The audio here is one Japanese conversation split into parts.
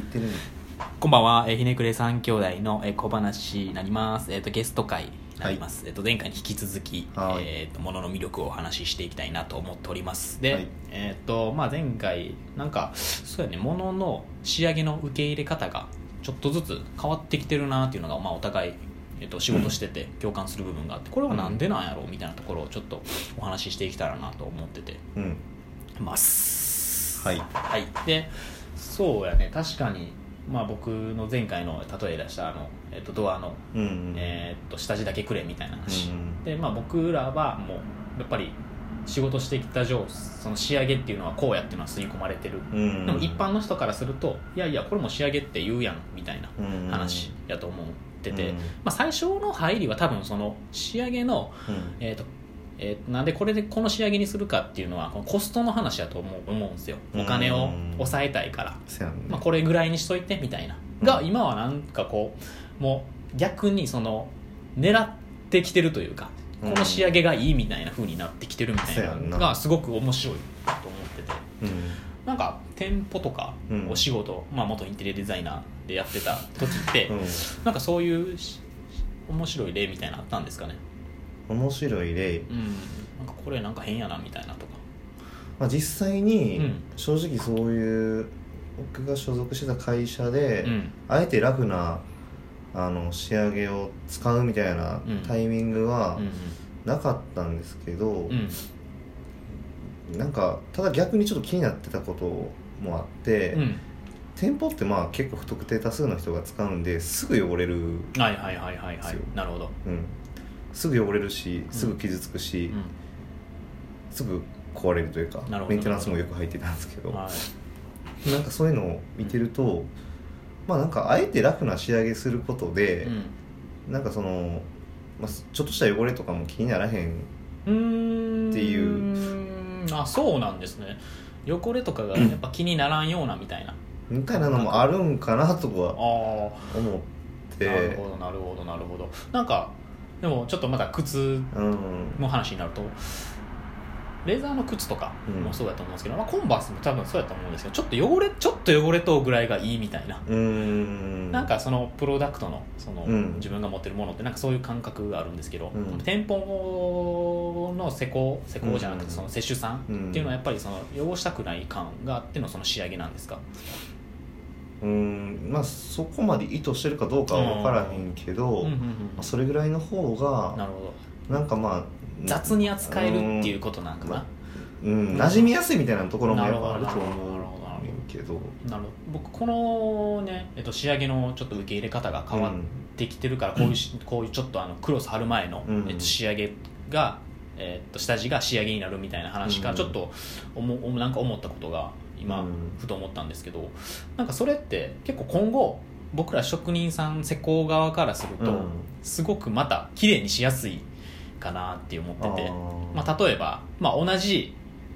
言ってるこんばんは、えーひねくれ三兄弟の、えー小話になります。えっ、と、ゲスト会になります。えっ、と、前回に引き続き、はい。えっ、と、ものの魅力をお話ししていきたいなと思っております。で、はい。えっ、と、まあ、前回、なんか、そうやね、ものの仕上げの受け入れ方が、ちょっとずつ変わってきてるなっていうのが、まあ、お互い、えっと仕事してて共感する部分があってこれはなんでなんやろうみたいなところをちょっとお話ししていけたらなと思っててうん。ますはいはいでそうやね。確かに。まあ僕の前回の例え出したあの、えっとドアの、うんうん。えーっと下地だけくれみたいな話、うんでまあ僕らはもうやっぱり仕事してきた上その仕上げっていうのはこうやっていうのは吸い込まれてる、うんでも一般の人からするといやいやこれも仕上げって言うやんみたいなうん話やと思ってて、うんまあ、最初の入りは多分その仕上げのうん。えーとえーなんでこれでこの仕上げにするかっていうのはこのコストの話だと思う思うんですよ。お金を抑えたいから、まあ、これぐらいにしといてみたいな。うん。が今はなんかこうもう逆にその狙ってきてるというかこの仕上げがいいみたいな風になってきてるみたいなのがすごく面白いと思ってて。うん。なんか店舗とかうん。お仕事、まあ、元インテリアデザイナーでやってた時って、うん。なんかそういうし面白い例みたいなのあったんですかね面白い例、うん。なんかこれなんか変やなみたいなとか。まあ、実際にうん。正直そういう僕が所属してた会社で、うん。あえてラフなあの仕上げを使うみたいなうん。タイミングはうんなかったんですけど、うん。なんかただ逆にちょっと気になってたこともあって、うん。店舗ってまあ結構不特定多数の人が使うんですぐ汚れる、うん、はいはいはいはいはい。なるほど、すぐ汚れるしすぐ傷つくし、うん。すぐ壊れるというかメンテナンスもよく入ってたんですけど。はい。なんかそういうのを見てると、まあなんかあえてラフな仕上げすることで、うん。なんかその、まあ、ちょっとした汚れとかも気にならへんっていう。あそうなんですね。汚れとかが やっぱ気にならんようなみたいな。みたいなのもあるんかなとあはあ思って。なるほどなるほどなるほど。なんかでもちょっとまだ靴うん。の話になるとレーザーの靴とかもそうだと思うんですけど、まあ、コンバースも多分そうやと思うんですけどちょっと汚れちょっと汚れとぐらいがいいみたいな、なんかそのプロダクトのその、うん。自分が持ってるものってなんかそういう感覚があるんですけど、うん。店舗の施工施工じゃなくうん。てその接種さんっていうのはやっぱりその汚したくない感があってのその仕上げなんですか？うーんまあそこまで意図してるかどうかは分からへんけど、うんうんうんまあそれぐらいの方がなるほど。なんかまあ雑に扱えるっていうことなんかな、うん、馴染みやすいみたいなところもやっぱあると思うけど。なるほど僕このね、えっと、仕上げのちょっと受け入れ方が変わってきてるから、こういうしこういうちょっとあのクロス貼る前の、うん。えっと、仕上げが、えっと、下地が仕上げになるみたいな話がうん。ちょっと思うなんか思ったことが今、うん。ふと思ったんですけどなんかそれって結構今後僕ら職人さん施工側からすると、うん。すごくまた綺麗にしやすいかなって思ってて。まあ、例えば、まあ、同じ、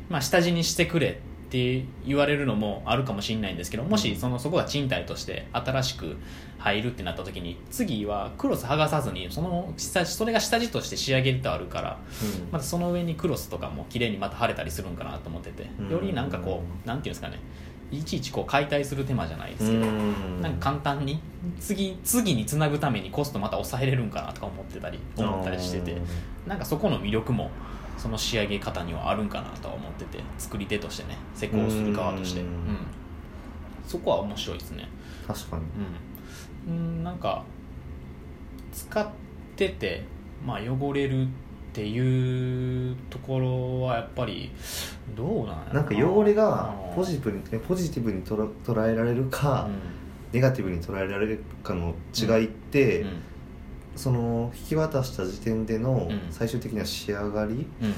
まあ、下地にしてくれって言われるのもあるかもしれないんですけどもしそのそこが賃貸として新しく入るってなった時に次はクロス剥がさずにそのそれが下地として仕上げるとあるからうん。またその上にクロスとかも綺麗にまた貼れたりするんかなと思っててうん。よりなんかこうなんていうんですかねいちいちこう解体する手間じゃないですけどうん。なんか簡単に次次につなぐためにコストまた抑えれるんかなとか思ってたり思ったりしててなんかそこの魅力もその仕上げ方にはあるんかなとは思ってて作り手としてね施工する側として。ううん。んそこは面白いですね。確かに。うん。うんなんか使ってて、まあ、汚れるっていうところはやっぱりどうなんやろな。んか汚れがうん。ポジティブにポジティブにとら捉えられるか、ネガティブに捉えられるかの違いって、うんその引き渡した時点でのうん。最終的な仕上がり、うん。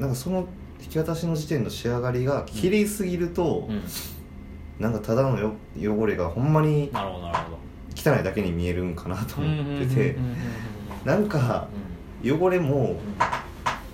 なんかその引き渡しの時点の仕上がりが綺麗すぎると、うん。なんかただのよ汚れがほんまに汚いだけに見えるんかなと思ってて。うんうんうんうんなんか汚れもうん。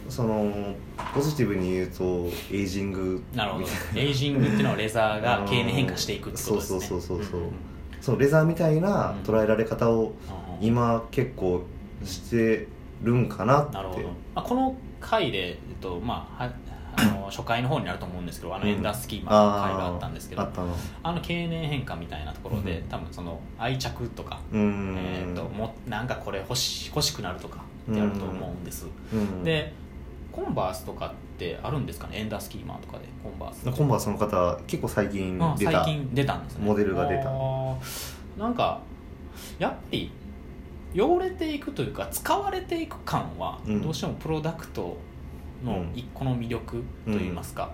そのポジティブに言うとエイジングな。るほど。エイジングっていうのはレザーが経年変化していくってことですね。そうそうそうそうそう。んんん。そのレザーみたいな捉えられ方をうん今結構してるんかなって。なるほど、まあ、この回で、えっとまあ、はあの初回の方になると思うんですけどあのエンダースキーマーの回があったんですけど、あったの。あの経年変化みたいなところで、うん。多分その愛着とか、うん。えー、ともなんかこれ欲し欲しくなるとかってあると思うんです、うん。でコンバースとかってあるんですかね？エンダースキーマーとかでコンバース。コンバースの方結構最近あ出た。最近出たんですね。モデルが出た。なんかやっぱり汚れていくというか使われていく感はうん。どうしてもプロダクトの一個の魅力といいますか、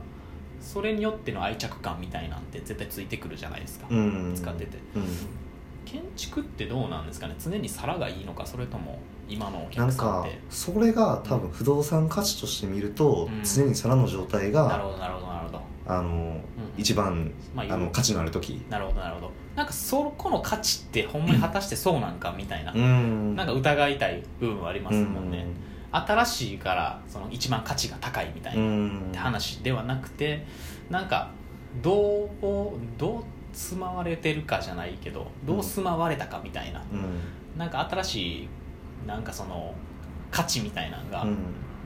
それによっての愛着感みたいなんて絶対ついてくるじゃないですか、うん。使ってて。うん。建築ってどうなんですかね？常に皿がいいのかそれとも今のおなんか客さんって？それが多分不動産価値として見ると、うん。常に皿の状態がなるほどなるほどなるほど、あの、うん一番、まああの価値のある時。なるほどなるほど。なんかそこの価値ってほんまに果たしてそうなんかみたいな、うん。なんか疑いたい部分はありますもんね、う新しいからその一番価値が高いみたいん。なって話ではなくてなんかどうどう住まわれてるかじゃないけどどう住まわれたかみたいな、うん。なんか新しいなんかその価値みたいなのがうん。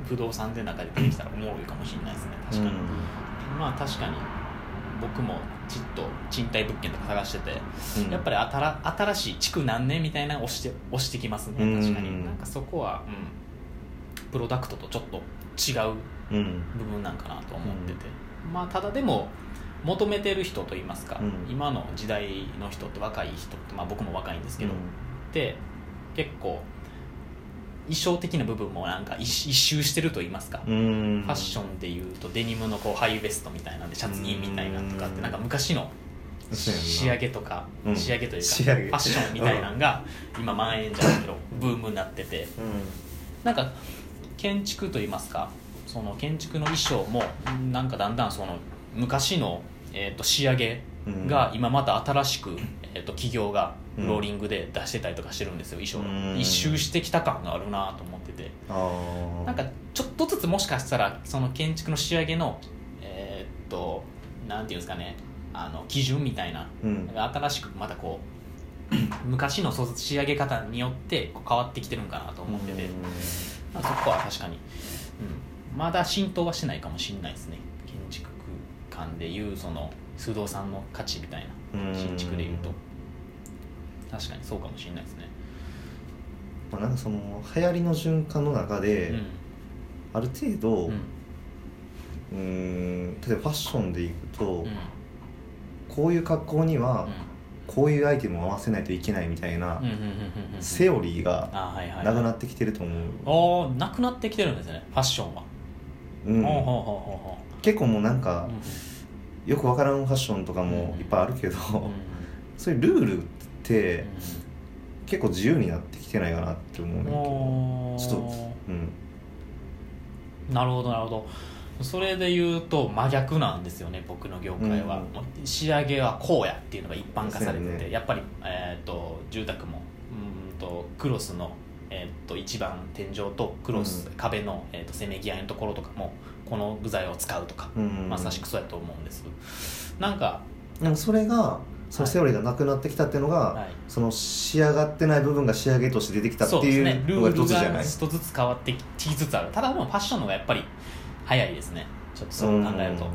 不動産で中で出てきたらおもろいかもしれないですね。確かに、まあ確かに僕もちっと賃貸物件とか探しててうん。やっぱり新新しい築何年みたいなの押して押してきますねうん。確かに。なんかそこは、うん、プロダクトとちょっと違ううん。部分なんかなと思ってて、まあただでも求めてる人といいますか、うん。今の時代の人って若い人って、まあ、僕も若いんですけど、って結構衣装的な部分もなんか一一周してると言いますか、うん。ファッションでいうとデニムのこうハイウエストみたいなんでシャツインみたいなとかっうん。てなんか昔の仕上げとか、うん。仕上げというかファッションみたいなのが今蔓延じゃないけどブームになってて。なんか建築といいますかその建築の衣装もなんかだんだんその昔の、えー、と仕上げうん。が今また新しく、えー、と企業がうんローリングで出してたりとかしてるんですよ衣装うん。一周してきた感があるなと思ってて。なんかちょっとずつもしかしたらその建築の仕上げのえーっとなんていうんですかね。あの基準みたいなうん。新しくまたこう 昔のそ仕上げ方によって変わってきてるんかなと思ってて、まあ、そこは確かに、うん、まだ浸透はしてないかもしれないですね。建築空間でいうその不動産の価値みたいな。うん。新築でいうと確かにそうかもしれないですね。まあ、なんかその流行りの循環の中で、うん。ある程度ううんーん例えばファッションでいくと、うん。こういう格好にはうん。こういうアイテムを合わせないといけないみたいなセオリーがなくなってきてると思う、ああなくなってきてるんですねファッションは、うん。結構もうなんかうよくわからんファッションとかもいっぱいあるけど、そういうルールって結構自由になってきてないかなって思うねんけど。ちょっとうん。なるほどなるほど。それで言うと真逆なんですよね僕の業界は、うん。仕上げはこうやっていうのが一般化されてて、ね。やっぱり、えー、と住宅もうんとクロスの、えー、と一番天井とクロス、うん。壁の、えー、とせめぎ合いのところとかもこの部材を使うとか、うん。まさしくそうやと思うんです。なんか、でもそれがそのセオリーがなくなってきたっていうのが、はい、その仕上がってない部分が仕上げとして出てきたっていうのがールが一つじゃない？一つずつ変わってきつつある。ただでもファッションの方がやっぱり早いですね。ちょっとそう考えると、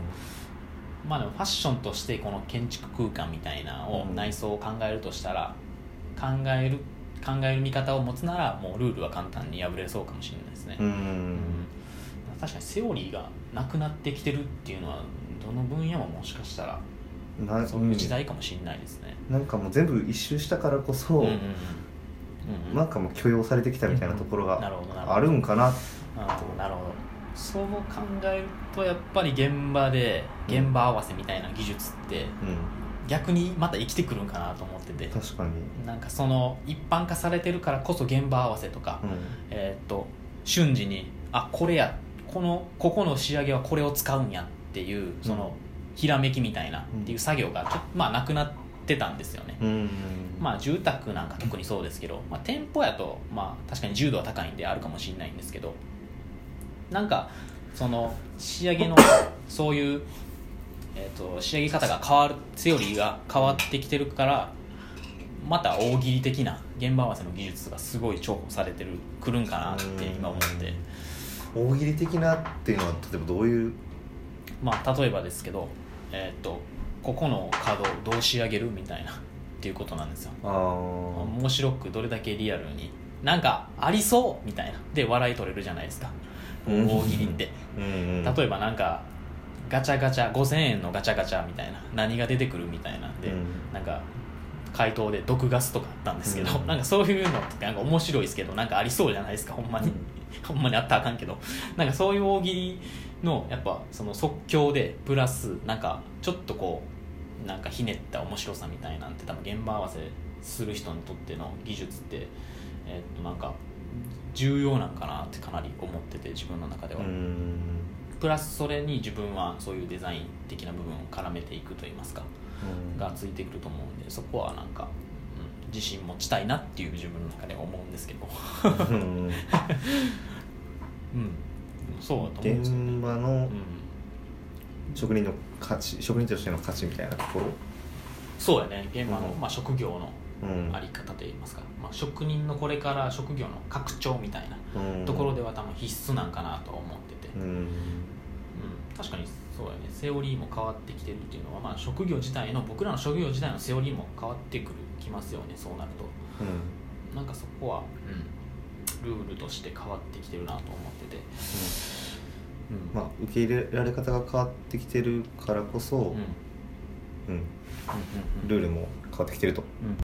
まあでもファッションとしてこの建築空間みたいなのをうん。内装を考えるとしたら考える考える見方を持つならもうルールは簡単に破れそうかもしれないですね、うん、うん。確かにセオリーがなくなってきてるっていうのはどの分野ももしかしたらなそういう時代かもしれないですね、なんかもう全部一周したからこそ、うんうんうん。うんうん。なんかもう許容されてきたみたいなところながあるんかな、あーなるほど。そう考えるとやっぱり現場で現場合わせみたいな技術ってう逆にまた生きてくるんかなと思ってて。ん、確かに、なんかその一般化されてるからこそ現場合わせとか、うん。えーっと瞬時にあこれやこのここの仕上げはこれを使うんやっていうそのひらめきみたいなっていう作業がちょまあなくなってたんですよね、うん。まあ住宅なんか特にそうですけど、まあ、店舗やとまあ確かに重度は高いんであるかもしれないんですけどなんかその仕上げの そういう、えー、と仕上げ方が変わるセオリーが変わってきてるからまた大喜利的な現場合わせの技術がすごい重宝されてるくるんかなって今思って。大喜利的なっていうのは例えばどういう？まあ例えばですけどえーっとここのカードをどう仕上げるみたいなっていうことなんですよ。面白くどれだけリアルになんかありそうみたいな。で笑い取れるじゃないですか。うん。大喜利って。うんうん。例えばなんかガチャガチャ5000円のガチャガチャみたいな何が出てくるみたいなんで、うん。なんか回答で毒ガスとかあったんですけど、うん。なんかそういうのってなんか面白いですけどなんかありそうじゃないですか。ほんまに、ほんまにあったらあかんけど。なんかそういう大喜利のやっぱその即興でプラスなんかちょっとこうなんかひねった面白さみたいなんて多分現場合わせする人にとっての技術ってえっとなんか重要なんかなってかなり思ってて自分の中では、うん。プラスそれに自分はそういうデザイン的な部分を絡めていくといいますかがついてくると思うんでそこはなんか、うん、自信持ちたいなっていう自分の中では思うんですけど。うん。うんそうだね。現場のうん。職人の価値職人としての価値みたいなところ？そうやね。現場の、うん。まあ、職業のうん。あり方といいますか、まあ、職人のこれから職業の拡張みたいなうん。ところでは多分必須なんかなとは思ってて、うん。うん、確かにそうやね。セオリーも変わってきてるっていうのは、まあ、職業自体の僕らの職業自体のセオリーも変わってくるきますよね。そうなると。うん。なんかそこは、ルールとして変わってきてるなと思ってて、うん。まあ受け入れられ方が変わってきてるからこそ、うん。うん。ルールも変わってきてると。うん